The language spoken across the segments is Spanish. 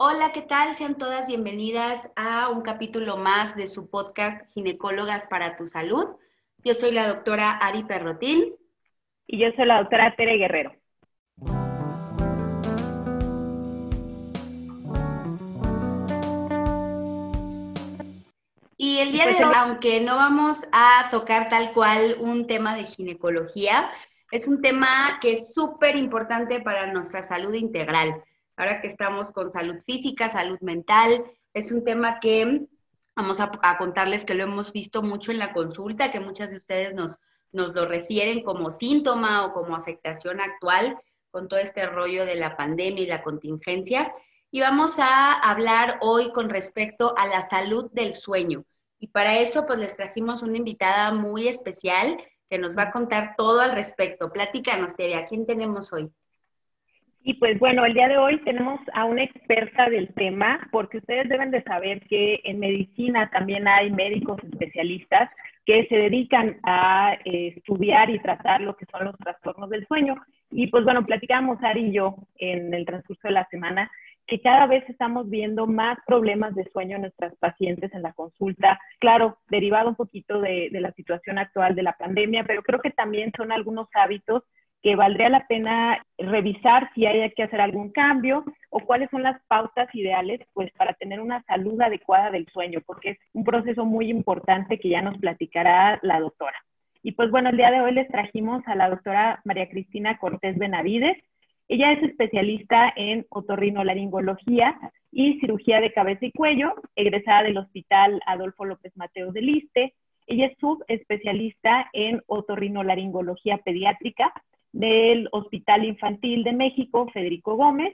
Hola, ¿qué tal? Sean todas bienvenidas a un capítulo más de su podcast Ginecólogas para tu Salud. Yo soy la doctora Ari Perrotín. Y yo soy la doctora Tere Guerrero. Y el día de hoy, aunque no vamos a tocar tal cual un tema de ginecología, es un tema que es súper importante para nuestra salud integral ahora que estamos con salud física, salud mental, es un tema que vamos a, contarles que lo hemos visto mucho en la consulta, que muchas de ustedes nos, nos lo refieren como síntoma o como afectación actual con todo este rollo de la pandemia y la contingencia. Y vamos a hablar hoy con respecto a la salud del sueño. Y para eso, pues les trajimos una invitada muy especial que nos va a contar todo al respecto. Platícanos, Tere, ¿a quién tenemos hoy? Y pues bueno, el día de hoy tenemos a una experta del tema, porque ustedes deben de saber que en medicina también hay médicos especialistas que se dedican a eh, estudiar y tratar lo que son los trastornos del sueño. Y pues bueno, platicamos Ari y yo en el transcurso de la semana que cada vez estamos viendo más problemas de sueño en nuestras pacientes en la consulta. Claro, derivado un poquito de, de la situación actual de la pandemia, pero creo que también son algunos hábitos que valdría la pena revisar si hay que hacer algún cambio o cuáles son las pautas ideales pues para tener una salud adecuada del sueño, porque es un proceso muy importante que ya nos platicará la doctora. Y pues bueno, el día de hoy les trajimos a la doctora María Cristina Cortés Benavides. Ella es especialista en otorrinolaringología y cirugía de cabeza y cuello, egresada del Hospital Adolfo López Mateos de Liste. Ella es subespecialista en otorrinolaringología pediátrica del Hospital Infantil de México, Federico Gómez.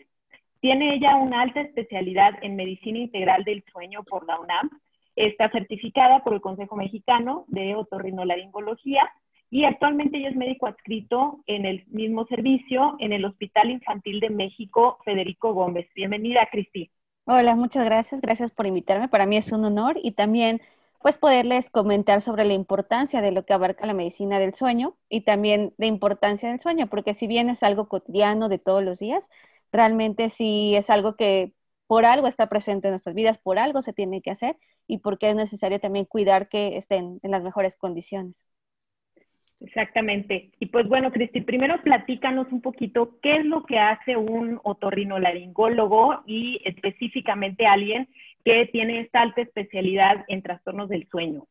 Tiene ella una alta especialidad en medicina integral del sueño por la UNAM. Está certificada por el Consejo Mexicano de Otorrinolaringología y actualmente ella es médico adscrito en el mismo servicio en el Hospital Infantil de México, Federico Gómez. Bienvenida, Cristi. Hola, muchas gracias. Gracias por invitarme. Para mí es un honor y también pues poderles comentar sobre la importancia de lo que abarca la medicina del sueño y también de importancia del sueño, porque si bien es algo cotidiano de todos los días, realmente sí es algo que por algo está presente en nuestras vidas, por algo se tiene que hacer y porque es necesario también cuidar que estén en las mejores condiciones. Exactamente. Y pues bueno, Cristi, primero platícanos un poquito qué es lo que hace un otorrinolaringólogo y específicamente alguien que tiene esta alta especialidad en trastornos del sueño?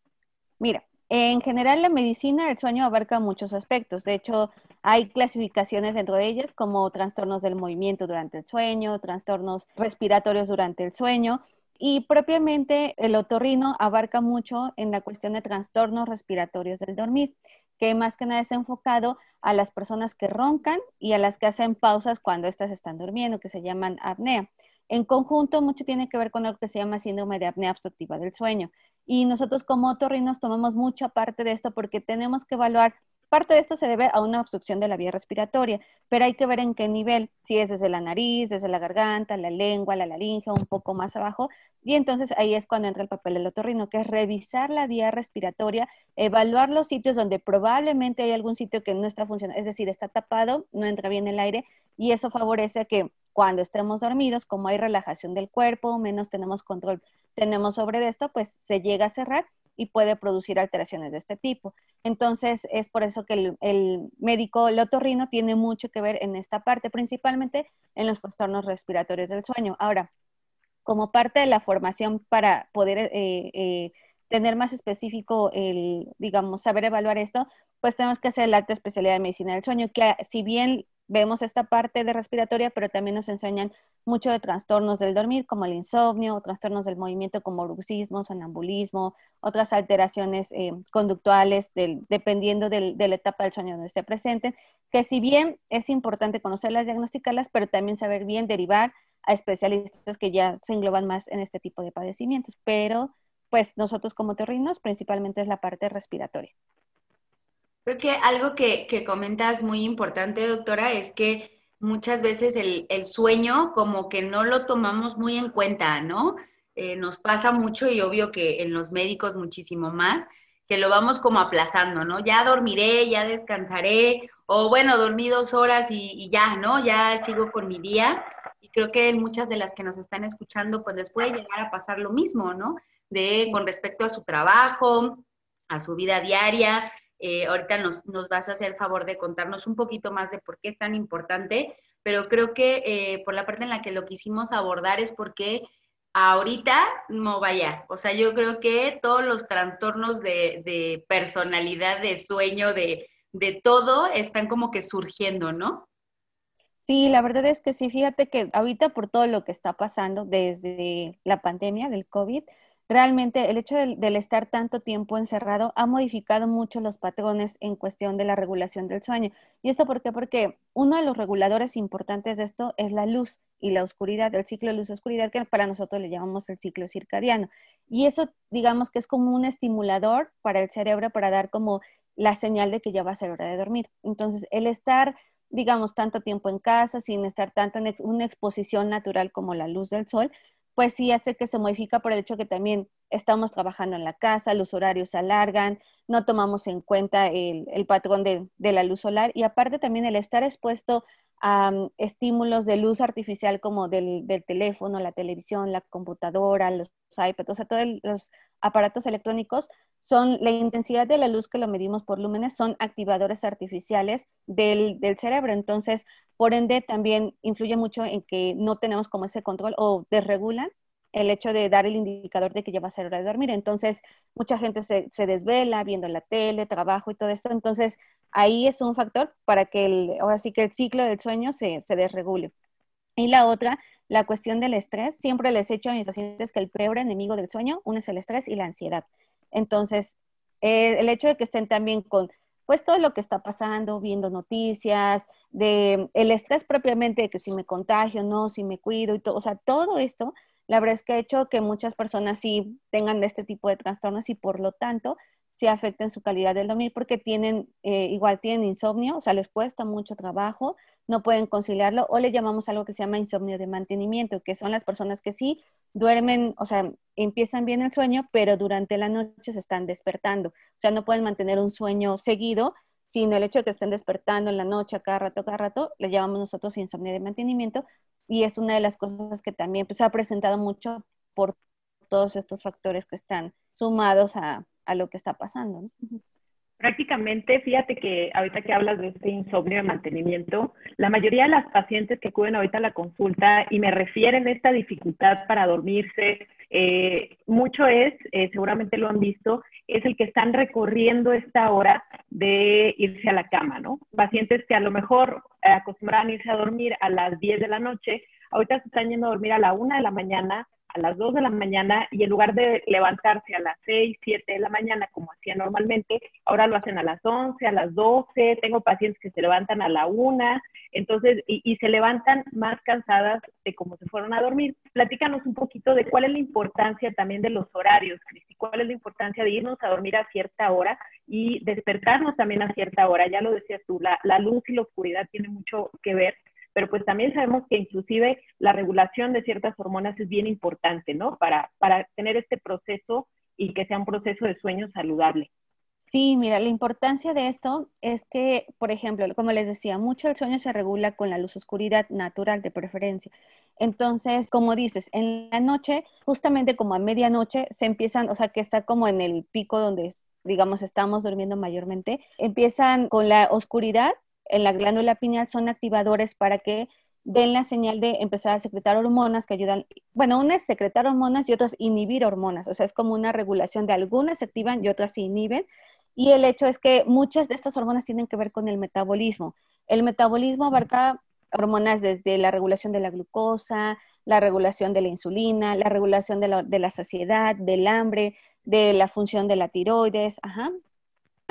Mira, en general la medicina del sueño abarca muchos aspectos. De hecho, hay clasificaciones dentro de ellas como trastornos del movimiento durante el sueño, trastornos respiratorios durante el sueño. Y propiamente el otorrino abarca mucho en la cuestión de trastornos respiratorios del dormir, que más que nada es enfocado a las personas que roncan y a las que hacen pausas cuando éstas están durmiendo, que se llaman apnea. En conjunto, mucho tiene que ver con lo que se llama síndrome de apnea obstructiva del sueño. Y nosotros como otorrinos tomamos mucha parte de esto porque tenemos que evaluar, parte de esto se debe a una obstrucción de la vía respiratoria, pero hay que ver en qué nivel, si es desde la nariz, desde la garganta, la lengua, la laringe, un poco más abajo. Y entonces ahí es cuando entra el papel del otorrino, que es revisar la vía respiratoria, evaluar los sitios donde probablemente hay algún sitio que no está funcionando, es decir, está tapado, no entra bien el aire, y eso favorece a que cuando estemos dormidos, como hay relajación del cuerpo, menos tenemos control, tenemos sobre esto, pues se llega a cerrar y puede producir alteraciones de este tipo. Entonces, es por eso que el, médico, el otorrino, tiene mucho que ver en esta parte, principalmente en los trastornos respiratorios del sueño. Ahora, como parte de la formación para poder eh, eh, tener más específico el, digamos, saber evaluar esto, pues tenemos que hacer la alta especialidad de medicina del sueño, que si bien vemos esta parte de respiratoria, pero también nos enseñan mucho de trastornos del dormir, como el insomnio, trastornos del movimiento como bruxismo, sonambulismo, otras alteraciones eh, conductuales, dependiendo de la etapa del sueño donde esté presente, que si bien es importante conocerlas, diagnosticarlas, pero también saber bien derivar a especialistas que ya se engloban más en este tipo de padecimientos. Pero, pues nosotros como terrinos, principalmente es la parte respiratoria. Creo que algo que, comentas muy importante, doctora, es que muchas veces el, sueño como que no lo tomamos muy en cuenta, ¿no? Eh, nos pasa mucho y obvio que en los médicos muchísimo más, que lo vamos como aplazando, ¿no? Ya dormiré, ya descansaré, o bueno, dormí dos horas y, ya, ¿no? Ya sigo con mi día. Y creo que muchas de las que nos están escuchando, pues les puede llegar a pasar lo mismo, ¿no? De con respecto a su trabajo, a su vida diaria. Eh, ahorita nos, vas a hacer favor de contarnos un poquito más de por qué es tan importante, pero creo que eh, por la parte en la que lo quisimos abordar es porque ahorita no vaya. O sea, yo creo que todos los trastornos de, personalidad, de sueño, de, de todo, están como que surgiendo, ¿no? Sí, la verdad es que sí, fíjate que ahorita por todo lo que está pasando desde la pandemia del COVID, realmente el hecho del, estar tanto tiempo encerrado ha modificado mucho los patrones en cuestión de la regulación del sueño. ¿Y esto por qué? Porque uno de los reguladores importantes de esto es la luz y la oscuridad, el ciclo de luz-oscuridad, que para nosotros le llamamos el ciclo circadiano. Y eso, digamos que es como un estimulador para el cerebro para dar como la señal de que ya va a ser hora de dormir. Entonces, el estar digamos, tanto tiempo en casa, sin estar tanto en una exposición natural como la luz del sol, pues sí hace que se modifica por el hecho que también estamos trabajando en la casa, los horarios se alargan, no tomamos en cuenta el, patrón de, la luz solar y aparte también el estar expuesto mm, estímulos de luz artificial como del, teléfono, la televisión, la computadora, los iPads, o sea, todos los aparatos electrónicos son la intensidad de la luz que lo medimos por lúmenes, son activadores artificiales del, del, cerebro. Entonces, por ende, también influye mucho en que no tenemos como ese control o desregulan el hecho de dar el indicador de que ya va a ser hora de dormir. Entonces, mucha gente se, se desvela viendo la tele, trabajo y todo esto. Entonces, ahí es un factor para que el, ahora sí que el ciclo del sueño se, se desregule. Y la otra, la cuestión del estrés. Siempre les he dicho a mis pacientes que el peor enemigo del sueño, uno es el estrés y la ansiedad. Entonces, eh, el hecho de que estén también con pues todo lo que está pasando, viendo noticias, de el estrés propiamente, de que si me contagio, no, si me cuido y todo, o sea, todo esto, la verdad es que ha hecho que muchas personas sí tengan este tipo de trastornos y por lo tanto afecten su calidad del dormir porque tienen, eh, igual tienen insomnio, o sea, les cuesta mucho trabajo, no pueden conciliarlo, o le llamamos algo que se llama insomnio de mantenimiento, que son las personas que sí duermen, o sea, empiezan bien el sueño, pero durante la noche se están despertando, o sea, no pueden mantener un sueño seguido, sino el hecho de que estén despertando en la noche cada rato, cada rato, le llamamos nosotros insomnio de mantenimiento, y es una de las cosas que también pues, se ha presentado mucho por todos estos factores que están sumados a, a lo que está pasando. Prácticamente, fíjate que ahorita que hablas de este insomnio de mantenimiento, la mayoría de las pacientes que acuden ahorita a la consulta y me refieren esta dificultad para dormirse, eh, mucho es, eh, seguramente lo han visto, es el que están recorriendo esta hora de irse a la cama, ¿no? Pacientes que a lo mejor acostumbran irse a dormir a las 10 de la noche, ahorita se están yendo a dormir a la 1 de la mañana a las 2 de la mañana y en lugar de levantarse a las 6, 7 de la mañana como hacía normalmente, ahora lo hacen a las 11, a las 12, tengo pacientes que se levantan a la 1, entonces, y, se levantan más cansadas de cómo se fueron a dormir. Platícanos un poquito de cuál es la importancia también de los horarios, Cristi, cuál es la importancia de irnos a dormir a cierta hora y despertarnos también a cierta hora. Ya lo decías tú, la, la luz y la oscuridad tienen mucho que ver pero pues también sabemos que inclusive la regulación de ciertas hormonas es bien importante, ¿no? Para, para tener este proceso y que sea un proceso de sueño saludable. Sí, mira, la importancia de esto es que, por ejemplo, como les decía, mucho el sueño se regula con la luz oscuridad natural de preferencia. Entonces, como dices, en la noche, justamente como a medianoche, se empiezan, o sea, que está como en el pico donde, digamos, estamos durmiendo mayormente, empiezan con la oscuridad en la glándula pineal son activadores para que den la señal de empezar a secretar hormonas que ayudan, bueno, unas secretar hormonas y otras inhibir hormonas, o sea, es como una regulación de algunas se activan y otras se inhiben. Y el hecho es que muchas de estas hormonas tienen que ver con el metabolismo. El metabolismo abarca hormonas desde la regulación de la glucosa, la regulación de la insulina, la regulación de la, de la saciedad, del hambre, de la función de la tiroides, ajá,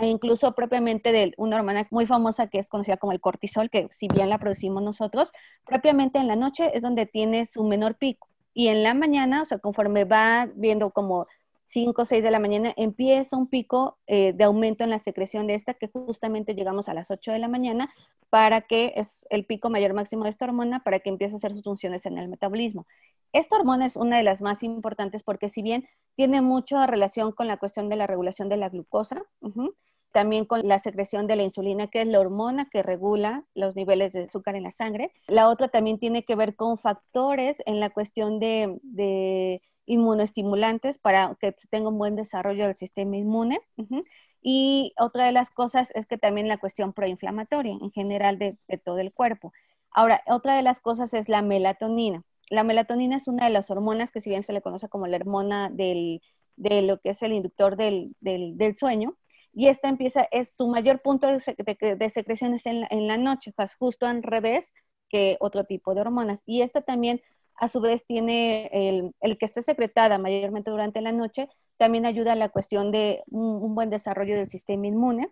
incluso propiamente de una hormona muy famosa que es conocida como el cortisol, que si bien la producimos nosotros, propiamente en la noche es donde tiene su menor pico. Y en la mañana, o sea, conforme va viendo como 5 o 6 de la mañana, empieza un pico eh, de aumento en la secreción de esta, que justamente llegamos a las 8 de la mañana, para que es el pico mayor máximo de esta hormona, para que empiece a hacer sus funciones en el metabolismo. Esta hormona es una de las más importantes porque si bien tiene mucha relación con la cuestión de la regulación de la glucosa, también con la secreción de la insulina, que es la hormona que regula los niveles de azúcar en la sangre. La otra también tiene que ver con factores en la cuestión de, de inmunoestimulantes para que tenga un buen desarrollo del sistema inmune. Y otra de las cosas es que también la cuestión proinflamatoria en general de, de todo el cuerpo. Ahora, otra de las cosas es la melatonina. La melatonina es una de las hormonas que si bien se le conoce como la hormona del, de lo que es el inductor del, del, del sueño, y esta empieza, es su mayor punto de, de, secreción en la, noche, pues justo al revés que otro tipo de hormonas. Y esta también, a su vez, tiene el, que esté secretada mayormente durante la noche, también ayuda a la cuestión de un, buen desarrollo del sistema inmune.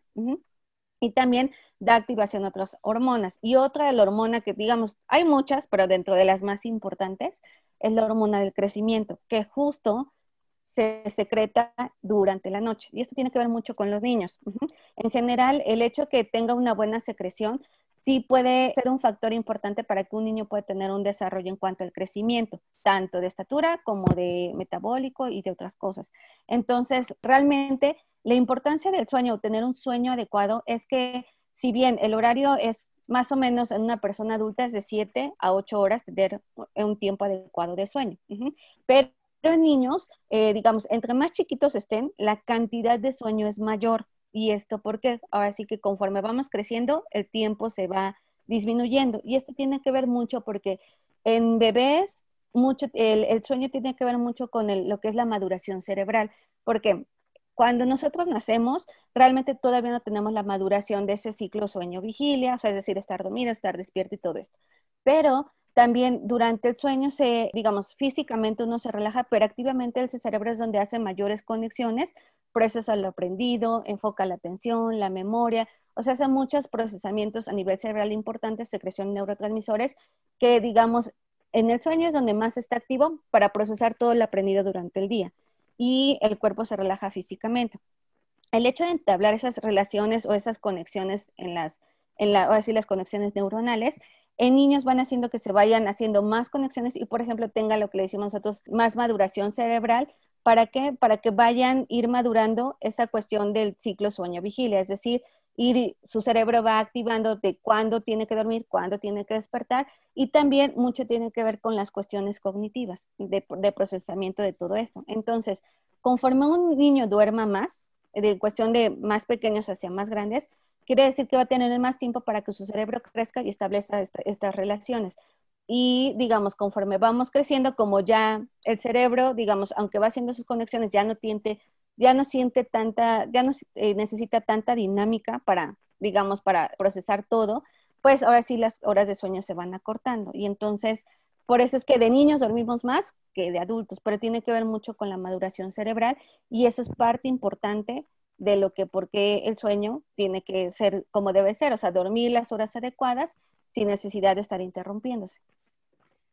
Y también da activación a otras hormonas. Y otra de la hormona que, digamos, hay muchas, pero dentro de las más importantes, es la hormona del crecimiento, que justo se secreta durante la noche. Y esto tiene que ver mucho con los niños. En general, el hecho que tenga una buena secreción sí puede ser un factor importante para que un niño pueda tener un desarrollo en cuanto al crecimiento, tanto de estatura como de metabólico y de otras cosas. Entonces, realmente la importancia del sueño, tener un sueño adecuado, es que si bien el horario es más o menos en una persona adulta es de 7 a 8 horas, tener un tiempo adecuado de sueño. -huh. Pero en niños, eh, digamos, entre más chiquitos estén, la cantidad de sueño es mayor. ¿Y esto porque Ahora sí que conforme vamos creciendo, el tiempo se va disminuyendo. Y esto tiene que ver mucho porque en bebés, mucho, el, el sueño tiene que ver mucho con el, lo que es la maduración cerebral. Porque cuando nosotros nacemos, realmente todavía no tenemos la maduración de ese ciclo sueño-vigilia, o sea, es decir, estar dormido, estar despierto y todo esto. Pero también durante el sueño se, digamos, físicamente uno se relaja, pero activamente el cerebro es donde hace mayores conexiones, procesa lo aprendido, enfoca la atención, la memoria, o sea, hace muchos procesamientos a nivel cerebral importantes, secreción de neurotransmisores, que digamos, en el sueño es donde más está activo para procesar todo lo aprendido durante el día y el cuerpo se relaja físicamente. El hecho de entablar esas relaciones o esas conexiones en las, en la, o así las conexiones neuronales, en niños van haciendo que se vayan haciendo más conexiones y, por ejemplo, tenga lo que le decimos nosotros, más maduración cerebral. ¿Para qué? Para que vayan ir madurando esa cuestión del ciclo sueño-vigilia, es decir, ir, su cerebro va activando de cuándo tiene que dormir, cuándo tiene que despertar y también mucho tiene que ver con las cuestiones cognitivas de, de procesamiento de todo esto. Entonces, conforme un niño duerma más, de cuestión de más pequeños hacia más grandes, quiere decir que va a tener más tiempo para que su cerebro crezca y establezca esta, estas relaciones. Y digamos, conforme vamos creciendo, como ya el cerebro, digamos, aunque va haciendo sus conexiones, ya no tiene, ya no siente tanta, ya no eh, necesita tanta dinámica para, digamos, para procesar todo, pues ahora sí las horas de sueño se van acortando. Y entonces, por eso es que de niños dormimos más que de adultos, pero tiene que ver mucho con la maduración cerebral y eso es parte importante de lo que, por qué el sueño tiene que ser como debe ser, o sea, dormir las horas adecuadas sin necesidad de estar interrumpiéndose.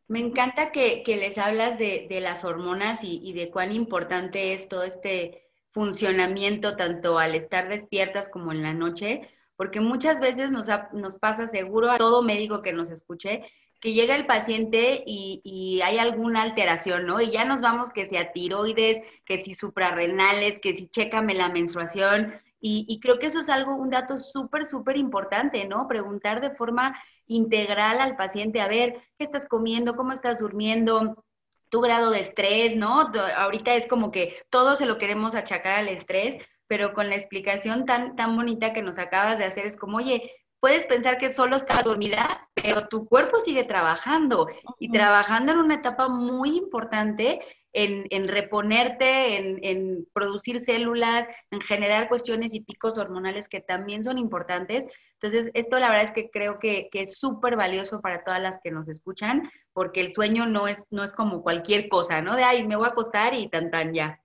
Me encanta que, que les hablas de, de las hormonas y, y, de cuán importante es todo este funcionamiento, tanto al estar despiertas como en la noche, porque muchas veces nos, nos pasa seguro a todo médico que nos escuche, que llega el paciente y, y, hay alguna alteración, ¿no? Y ya nos vamos que si a tiroides, que si suprarrenales, que si chécame la menstruación. Y, y creo que eso es algo, un dato súper, súper importante, ¿no? Preguntar de forma integral al paciente, a ver, ¿qué estás comiendo? ¿Cómo estás durmiendo? Tu grado de estrés, ¿no? Ahorita es como que todo se lo queremos achacar al estrés, pero con la explicación tan, tan bonita que nos acabas de hacer es como, oye, puedes pensar que solo estás dormida, pero tu cuerpo sigue trabajando y trabajando en una etapa muy importante en, en reponerte, en, en, producir células, en generar cuestiones y picos hormonales que también son importantes. Entonces, esto la verdad es que creo que, es súper valioso para todas las que nos escuchan, porque el sueño no es, no es como cualquier cosa, ¿no? De, ay, me voy a acostar y tan, tan, ya.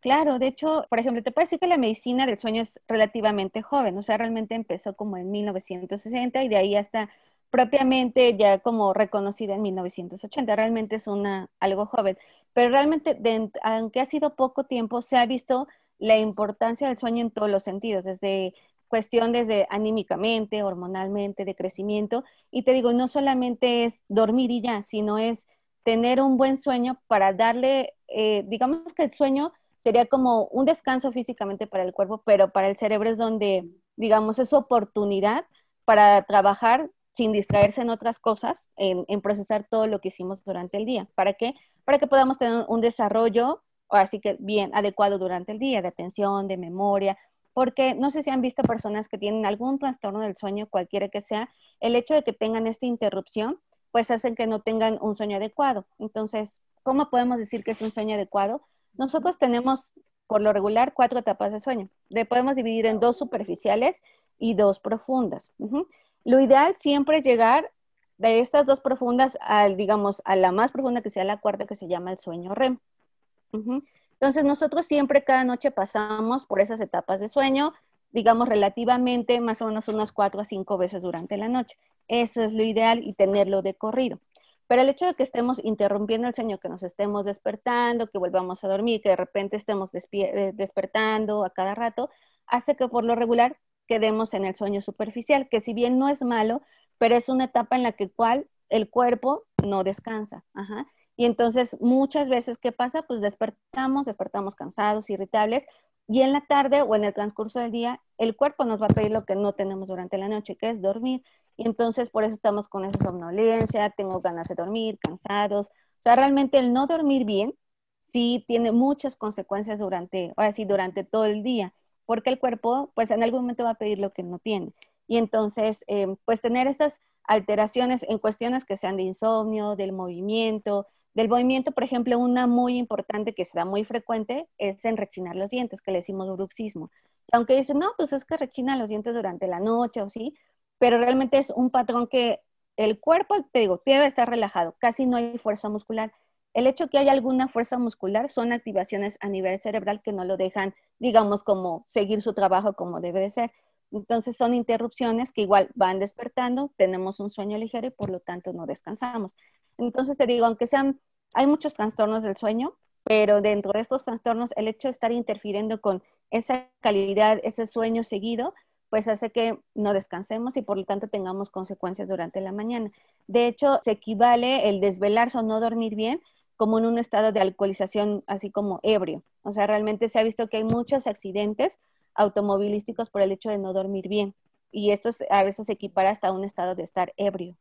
Claro, de hecho, por ejemplo, te puedo decir que la medicina del sueño es relativamente joven, o sea, realmente empezó como en 1960 y de ahí hasta propiamente ya como reconocida en 1980, realmente es una algo joven, pero realmente de, aunque ha sido poco tiempo se ha visto la importancia del sueño en todos los sentidos, desde cuestión desde anímicamente, hormonalmente, de crecimiento, y te digo, no solamente es dormir y ya, sino es tener un buen sueño para darle, eh, digamos que el sueño sería como un descanso físicamente para el cuerpo, pero para el cerebro es donde, digamos, es oportunidad para trabajar sin distraerse en otras cosas, en, procesar todo lo que hicimos durante el día. ¿Para qué? Para que podamos tener un desarrollo, así que bien adecuado durante el día, de atención, de memoria, porque no sé si han visto personas que tienen algún trastorno del sueño, cualquiera que sea, el hecho de que tengan esta interrupción, pues hacen que no tengan un sueño adecuado. Entonces, ¿cómo podemos decir que es un sueño adecuado? Nosotros tenemos, por lo regular, cuatro etapas de sueño. Le podemos dividir en dos superficiales y dos profundas. Lo ideal siempre es llegar de estas dos profundas al, digamos, a la más profunda que sea la cuarta que se llama el sueño REM. Entonces nosotros siempre cada noche pasamos por esas etapas de sueño, digamos relativamente más o menos unas cuatro a cinco veces durante la noche. Eso es lo ideal y tenerlo de corrido. Pero el hecho de que estemos interrumpiendo el sueño, que nos estemos despertando, que volvamos a dormir, que de repente estemos eh, despertando a cada rato, hace que por lo regular quedemos en el sueño superficial, que si bien no es malo, pero es una etapa en la que cual el cuerpo no descansa. Y entonces muchas veces, ¿qué pasa? Pues despertamos, despertamos cansados, irritables, y en la tarde o en el transcurso del día, el cuerpo nos va a pedir lo que no tenemos durante la noche, que es dormir. Y entonces por eso estamos con esa somnolencia, tengo ganas de dormir, cansados. O sea, realmente el no dormir bien sí tiene muchas consecuencias durante, ahora sí, durante todo el día, porque el cuerpo pues en algún momento va a pedir lo que no tiene. Y entonces, eh, pues tener estas alteraciones en cuestiones que sean de insomnio, del movimiento, del movimiento, por ejemplo, una muy importante que se da muy frecuente es en rechinar los dientes, que le decimos bruxismo. Aunque dicen, no, pues es que rechina los dientes durante la noche o sí, pero realmente es un patrón que el cuerpo, te digo, debe estar relajado, casi no hay fuerza muscular. El hecho que haya alguna fuerza muscular son activaciones a nivel cerebral que no lo dejan, digamos, como seguir su trabajo como debe de ser. Entonces son interrupciones que igual van despertando, tenemos un sueño ligero y por lo tanto no descansamos. Entonces te digo, aunque sean, hay muchos trastornos del sueño, pero dentro de estos trastornos el hecho de estar interfiriendo con esa calidad, ese sueño seguido, pues hace que no descansemos y por lo tanto tengamos consecuencias durante la mañana. De hecho, se equivale el desvelarse o no dormir bien como en un estado de alcoholización, así como ebrio. O sea, realmente se ha visto que hay muchos accidentes automovilísticos por el hecho de no dormir bien. Y esto a veces se equipara hasta un estado de estar ebrio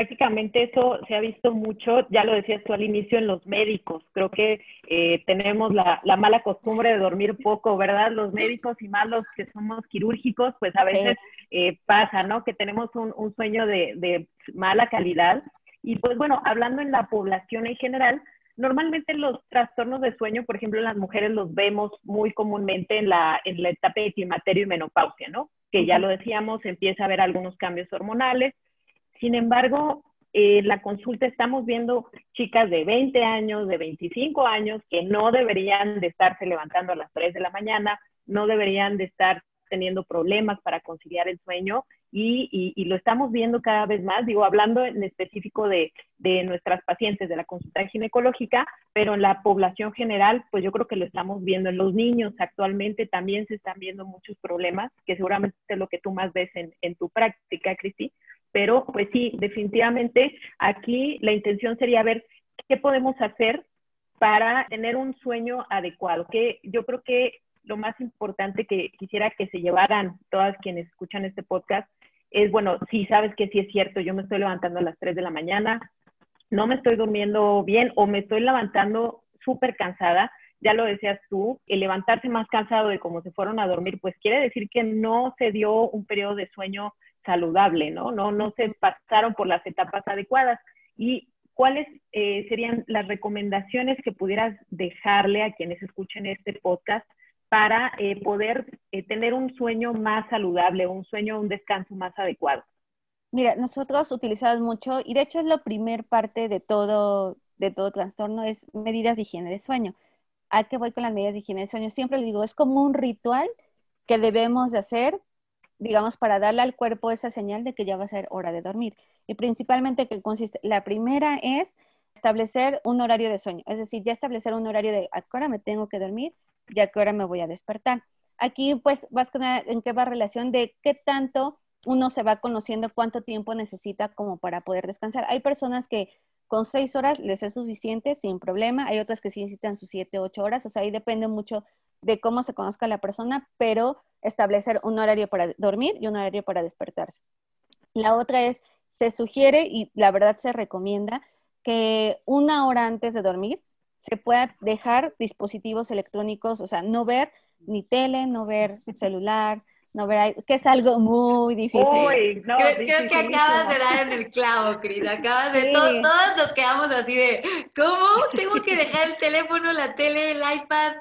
prácticamente eso se ha visto mucho, ya lo decías tú al inicio, en los médicos. Creo que eh, tenemos la, mala costumbre de dormir poco, ¿verdad? Los médicos y más los que somos quirúrgicos, pues a veces eh, pasa, ¿no? Que tenemos un, sueño de, de, mala calidad. Y pues bueno, hablando en la población en general, normalmente los trastornos de sueño, por ejemplo, en las mujeres los vemos muy comúnmente en la, en la etapa de climaterio y menopausia, ¿no? Que ya lo decíamos, empieza a haber algunos cambios hormonales sin embargo, en la consulta estamos viendo chicas de 20 años, de 25 años, que no deberían de estarse levantando a las 3 de la mañana, no deberían de estar teniendo problemas para conciliar el sueño y, lo estamos viendo cada vez más, digo, hablando en específico de, de, nuestras pacientes de la consulta ginecológica, pero en la población general, pues yo creo que lo estamos viendo en los niños. Actualmente también se están viendo muchos problemas, que seguramente es lo que tú más ves en, en tu práctica, Cristi, pero pues sí, definitivamente aquí la intención sería ver qué podemos hacer para tener un sueño adecuado, que yo creo que lo más importante que quisiera que se llevaran todas quienes escuchan este podcast es, bueno, si sabes que sí es cierto, yo me estoy levantando a las 3 de la mañana, no me estoy durmiendo bien o me estoy levantando súper cansada, ya lo decías tú, el levantarse más cansado de cómo se fueron a dormir, pues quiere decir que no se dio un periodo de sueño saludable, ¿no? No, no se pasaron por las etapas adecuadas. ¿Y cuáles eh, serían las recomendaciones que pudieras dejarle a quienes escuchen este podcast para eh, poder eh, tener un sueño más saludable, un sueño, un descanso más adecuado? Mira, nosotros utilizamos mucho, y de hecho es la primer parte de todo, de todo trastorno, es medidas de higiene de sueño. ¿A qué voy con las medidas de higiene de sueño? Siempre le digo, es como un ritual que debemos de hacer digamos, para darle al cuerpo esa señal de que ya va a ser hora de dormir. Y principalmente que consiste, la primera es establecer un horario de sueño, es decir, ya establecer un horario de a qué hora me tengo que dormir y a qué hora me voy a despertar. Aquí pues vas con en qué va relación de qué tanto uno se va conociendo cuánto tiempo necesita como para poder descansar. Hay personas que con seis horas les es suficiente sin problema. Hay otras que sí necesitan sus siete, ocho horas. O sea, ahí depende mucho de cómo se conozca la persona, pero establecer un horario para dormir y un horario para despertarse. La otra es, se sugiere y la verdad se recomienda que una hora antes de dormir se pueda dejar dispositivos electrónicos, o sea, no ver ni tele, no ver celular, no ver, que es algo muy difícil. creo, que acabas de dar en el clavo, Cris, acabas de, todos nos quedamos así de, ¿cómo? Tengo que dejar el teléfono, la tele, el iPad.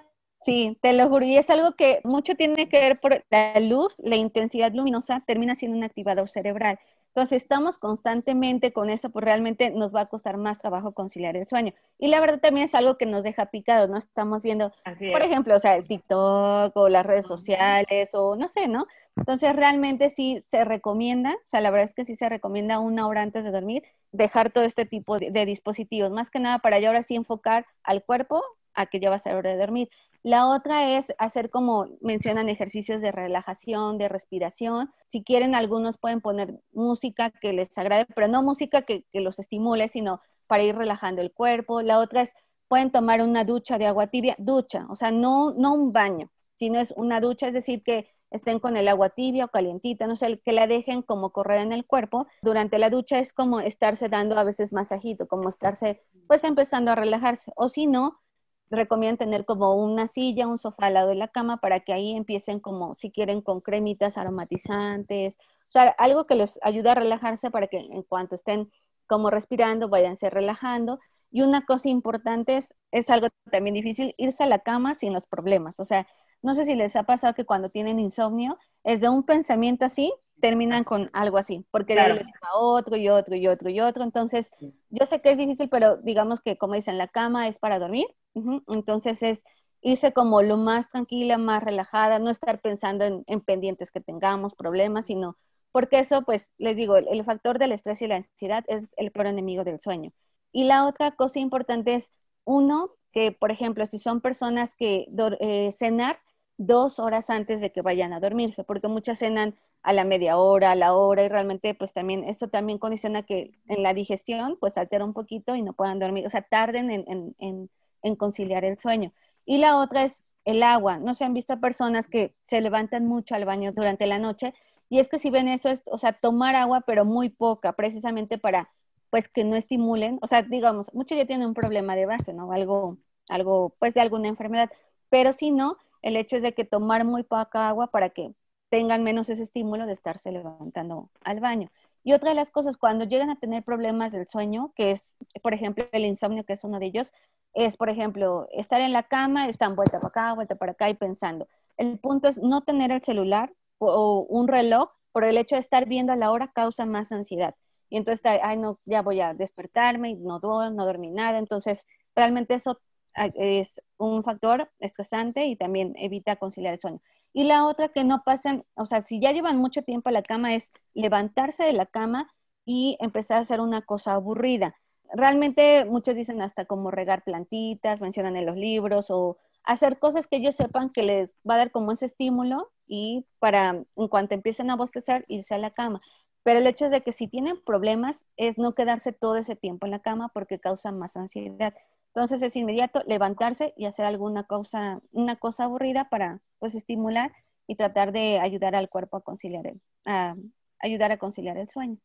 Sí, te lo juro, y es algo que mucho tiene que ver por la luz, la intensidad luminosa termina siendo un activador cerebral. Entonces, estamos constantemente con eso, pues realmente nos va a costar más trabajo conciliar el sueño. Y la verdad también es algo que nos deja picados, ¿no? Estamos viendo, por ejemplo, o sea, el TikTok o las redes sociales o no sé, ¿no? Entonces, realmente sí se recomienda, o sea, la verdad es que sí se recomienda una hora antes de dormir dejar todo este tipo de, de dispositivos, más que nada para ya ahora sí enfocar al cuerpo a que ya va a ser hora de dormir. La otra es hacer como mencionan ejercicios de relajación, de respiración. Si quieren, algunos pueden poner música que les agrade, pero no música que, los estimule, sino para ir relajando el cuerpo. La otra es, pueden tomar una ducha de agua tibia, ducha, o sea, no, no un baño, sino es una ducha, es decir, que estén con el agua tibia o calientita, no sé, que la dejen como correr en el cuerpo. Durante la ducha es como estarse dando a veces masajito, como estarse pues empezando a relajarse. O si no, recomiendan tener como una silla, un sofá al lado de la cama para que ahí empiecen como, si quieren, con cremitas aromatizantes, o sea, algo que les ayude a relajarse para que en cuanto estén como respirando, váyanse relajando. Y una cosa importante es, es algo también difícil, irse a la cama sin los problemas. O sea, no sé si les ha pasado que cuando tienen insomnio, es de un pensamiento así, terminan con algo así, porque de ahí otro y otro y otro y otro. Entonces, yo sé que es difícil, pero digamos que como dicen, la cama es para dormir. Entonces es irse como lo más tranquila, más relajada, no estar pensando en, pendientes que tengamos, problemas, sino porque eso, pues, les digo, el, factor del estrés y la ansiedad es el peor enemigo del sueño. Y la otra cosa importante es, uno, que, por ejemplo, si son personas que eh, cenar dos horas antes de que vayan a dormirse, porque muchas cenan a la media hora, a la hora, y realmente pues también eso también condiciona que en la digestión pues altera un poquito y no puedan dormir, o sea, tarden en, en, en conciliar el sueño. Y la otra es el agua. No se han visto personas que se levantan mucho al baño durante la noche y es que si ven eso, es, o sea, tomar agua, pero muy poca, precisamente para, pues, que no estimulen, o sea, digamos, muchos ya tienen un problema de base, ¿no? Algo, algo, pues, de alguna enfermedad, pero si no, el hecho es de que tomar muy poca agua para que tengan menos ese estímulo de estarse levantando al baño. Y otra de las cosas, cuando llegan a tener problemas del sueño, que es, por ejemplo, el insomnio, que es uno de ellos, es, por ejemplo, estar en la cama, están vuelta para acá, vuelta para acá y pensando. El punto es no tener el celular o un reloj, por el hecho de estar viendo a la hora causa más ansiedad. Y entonces, ay, no, ya voy a despertarme no, no dormí nada. Entonces, realmente eso ah, es un factor estresante y también evita conciliar el sueño. Y la otra que no pasen, o sea, si ya llevan mucho tiempo a la cama es levantarse de la cama y empezar a hacer una cosa aburrida. Realmente muchos dicen hasta como regar plantitas, mencionan en los libros o hacer cosas que ellos sepan que les va a dar como ese estímulo y para en cuanto empiecen a bostezar irse a la cama. Pero el hecho es de que si tienen problemas es no quedarse todo ese tiempo en la cama porque causa más ansiedad. Entonces es inmediato levantarse y hacer alguna cosa, una cosa aburrida para pues estimular y tratar de ayudar al cuerpo a conciliar el, a ayudar a conciliar el sueño.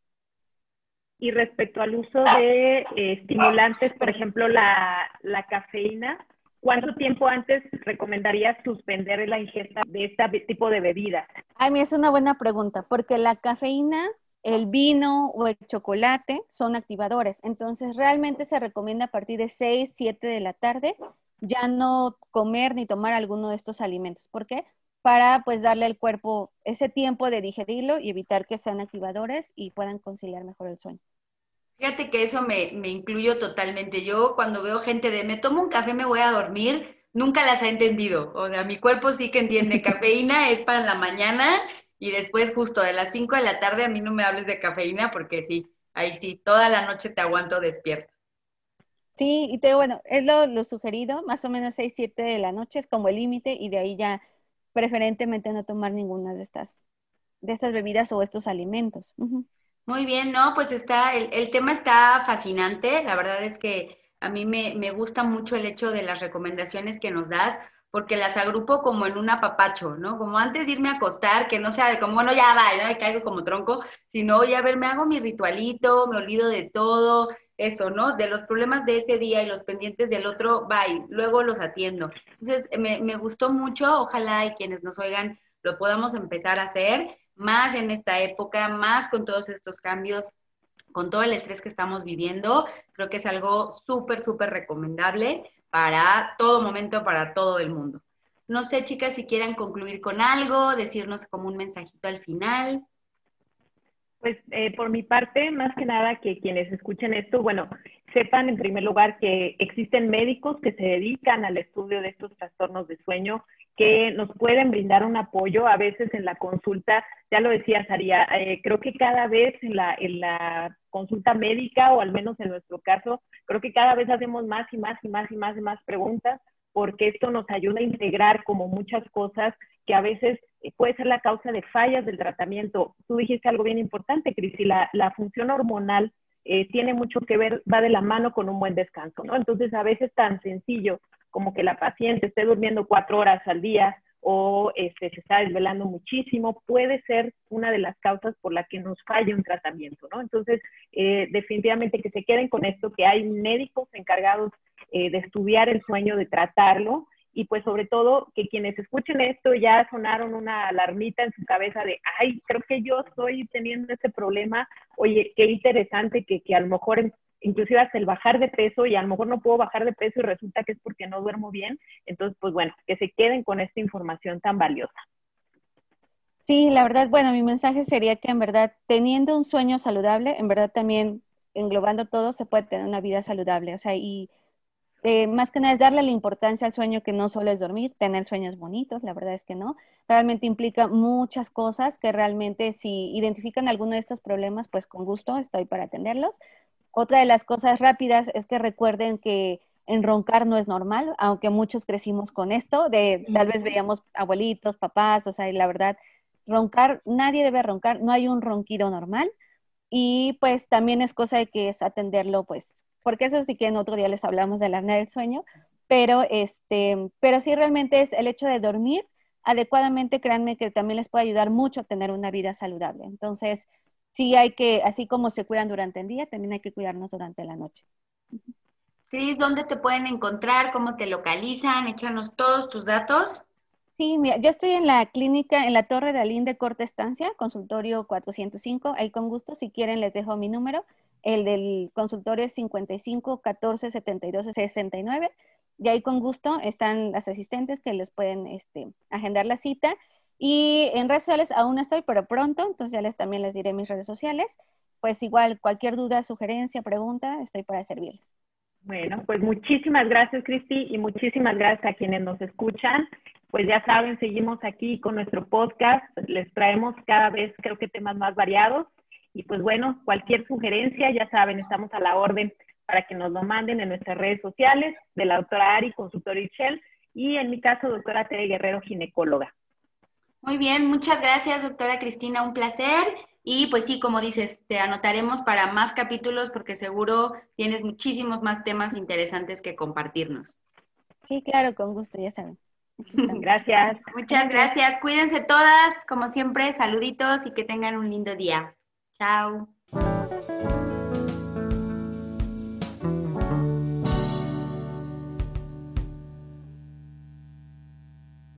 Y respecto al uso de eh, estimulantes, por ejemplo, la, la cafeína, ¿cuánto tiempo antes recomendarías suspender la ingesta de este tipo de bebida? A mí es una buena pregunta, porque la cafeína el vino o el chocolate son activadores. Entonces, realmente se recomienda a partir de 6, 7 de la tarde ya no comer ni tomar alguno de estos alimentos. ¿Por qué? Para pues darle al cuerpo ese tiempo de digerirlo y evitar que sean activadores y puedan conciliar mejor el sueño. Fíjate que eso me, me incluyo totalmente. Yo cuando veo gente de me tomo un café, me voy a dormir, nunca las he entendido. O sea, mi cuerpo sí que entiende, cafeína es para la mañana y después justo de las 5 de la tarde a mí no me hables de cafeína porque sí, ahí sí, toda la noche te aguanto despierta. Sí, y te bueno, es lo, sugerido, más o menos 6, 7 de la noche es como el límite y de ahí ya preferentemente no tomar ninguna de estas, de estas bebidas o estos alimentos. Muy bien, no, pues está, el, tema está fascinante. La verdad es que a mí me, me, gusta mucho el hecho de las recomendaciones que nos das, porque las agrupo como en un apapacho, ¿no? Como antes de irme a acostar, que no sea de como, bueno, ya va, ¿no? Y caigo como tronco, sino, oye, a ver, me hago mi ritualito, me olvido de todo, eso, ¿no? De los problemas de ese día y los pendientes del otro, bye, luego los atiendo. Entonces, me, me gustó mucho, ojalá y quienes nos oigan lo podamos empezar a hacer más en esta época, más con todos estos cambios, con todo el estrés que estamos viviendo. Creo que es algo súper, súper recomendable para todo momento, para todo el mundo. No sé, chicas, si quieran concluir con algo, decirnos como un mensajito al final. Pues eh, por mi parte, más que nada que quienes escuchen esto, bueno, sepan en primer lugar que existen médicos que se dedican al estudio de estos trastornos de sueño, que nos pueden brindar un apoyo a veces en la consulta. Ya lo decía Saría, eh, creo que cada vez en la, en la consulta médica, o al menos en nuestro caso, creo que cada vez hacemos más y más y más y más y más preguntas, porque esto nos ayuda a integrar como muchas cosas que a veces eh, puede ser la causa de fallas del tratamiento. Tú dijiste algo bien importante, Cristi, la, la función hormonal eh, tiene mucho que ver, va de la mano con un buen descanso, ¿no? Entonces, a veces tan sencillo como que la paciente esté durmiendo cuatro horas al día o este, se está desvelando muchísimo, puede ser una de las causas por la que nos falla un tratamiento, ¿no? Entonces, eh, definitivamente que se queden con esto, que hay médicos encargados de estudiar el sueño, de tratarlo, y pues sobre todo que quienes escuchen esto ya sonaron una alarmita en su cabeza de, ay, creo que yo estoy teniendo ese problema, oye, qué interesante que, que a lo mejor inclusive hasta el bajar de peso y a lo mejor no puedo bajar de peso y resulta que es porque no duermo bien, entonces pues bueno, que se queden con esta información tan valiosa. Sí, la verdad, bueno, mi mensaje sería que en verdad teniendo un sueño saludable, en verdad también englobando todo, se puede tener una vida saludable, o sea, y eh, más que nada es darle la importancia al sueño que no solo es dormir, tener sueños bonitos, la verdad es que no. Realmente implica muchas cosas que realmente si identifican alguno de estos problemas, pues con gusto estoy para atenderlos. Otra de las cosas rápidas es que recuerden que enroncar no es normal, aunque muchos crecimos con esto, de tal vez veíamos abuelitos, papás, o sea, y la verdad, roncar, nadie debe roncar, no hay un ronquido normal. Y pues también es cosa de que es atenderlo pues porque eso sí que en otro día les hablamos de la apnea del sueño, pero, este, pero sí realmente es el hecho de dormir adecuadamente, créanme que también les puede ayudar mucho a tener una vida saludable. Entonces, sí hay que, así como se cuidan durante el día, también hay que cuidarnos durante la noche. Cris, ¿dónde te pueden encontrar? ¿Cómo te localizan? Échanos todos tus datos. Sí, mira, yo estoy en la clínica, en la Torre de Alín de Corta Estancia, consultorio 405. Ahí con gusto, si quieren, les dejo mi número. El del consultorio es 55 14 72 69. Y ahí con gusto están las asistentes que les pueden este, agendar la cita. Y en redes sociales aún estoy, pero pronto, entonces ya les, también les diré mis redes sociales. Pues igual, cualquier duda, sugerencia, pregunta, estoy para servirles. Bueno, pues muchísimas gracias, Cristi, y muchísimas gracias a quienes nos escuchan. Pues ya saben, seguimos aquí con nuestro podcast. Les traemos cada vez, creo que temas más variados. Y pues bueno, cualquier sugerencia, ya saben, estamos a la orden para que nos lo manden en nuestras redes sociales de la doctora Ari, consultora Shell, y en mi caso, doctora Tere Guerrero, ginecóloga. Muy bien, muchas gracias, doctora Cristina, un placer. Y pues sí, como dices, te anotaremos para más capítulos porque seguro tienes muchísimos más temas interesantes que compartirnos. Sí, claro, con gusto, ya saben. Gracias. Muchas gracias. Cuídense todas, como siempre, saluditos y que tengan un lindo día. Chao.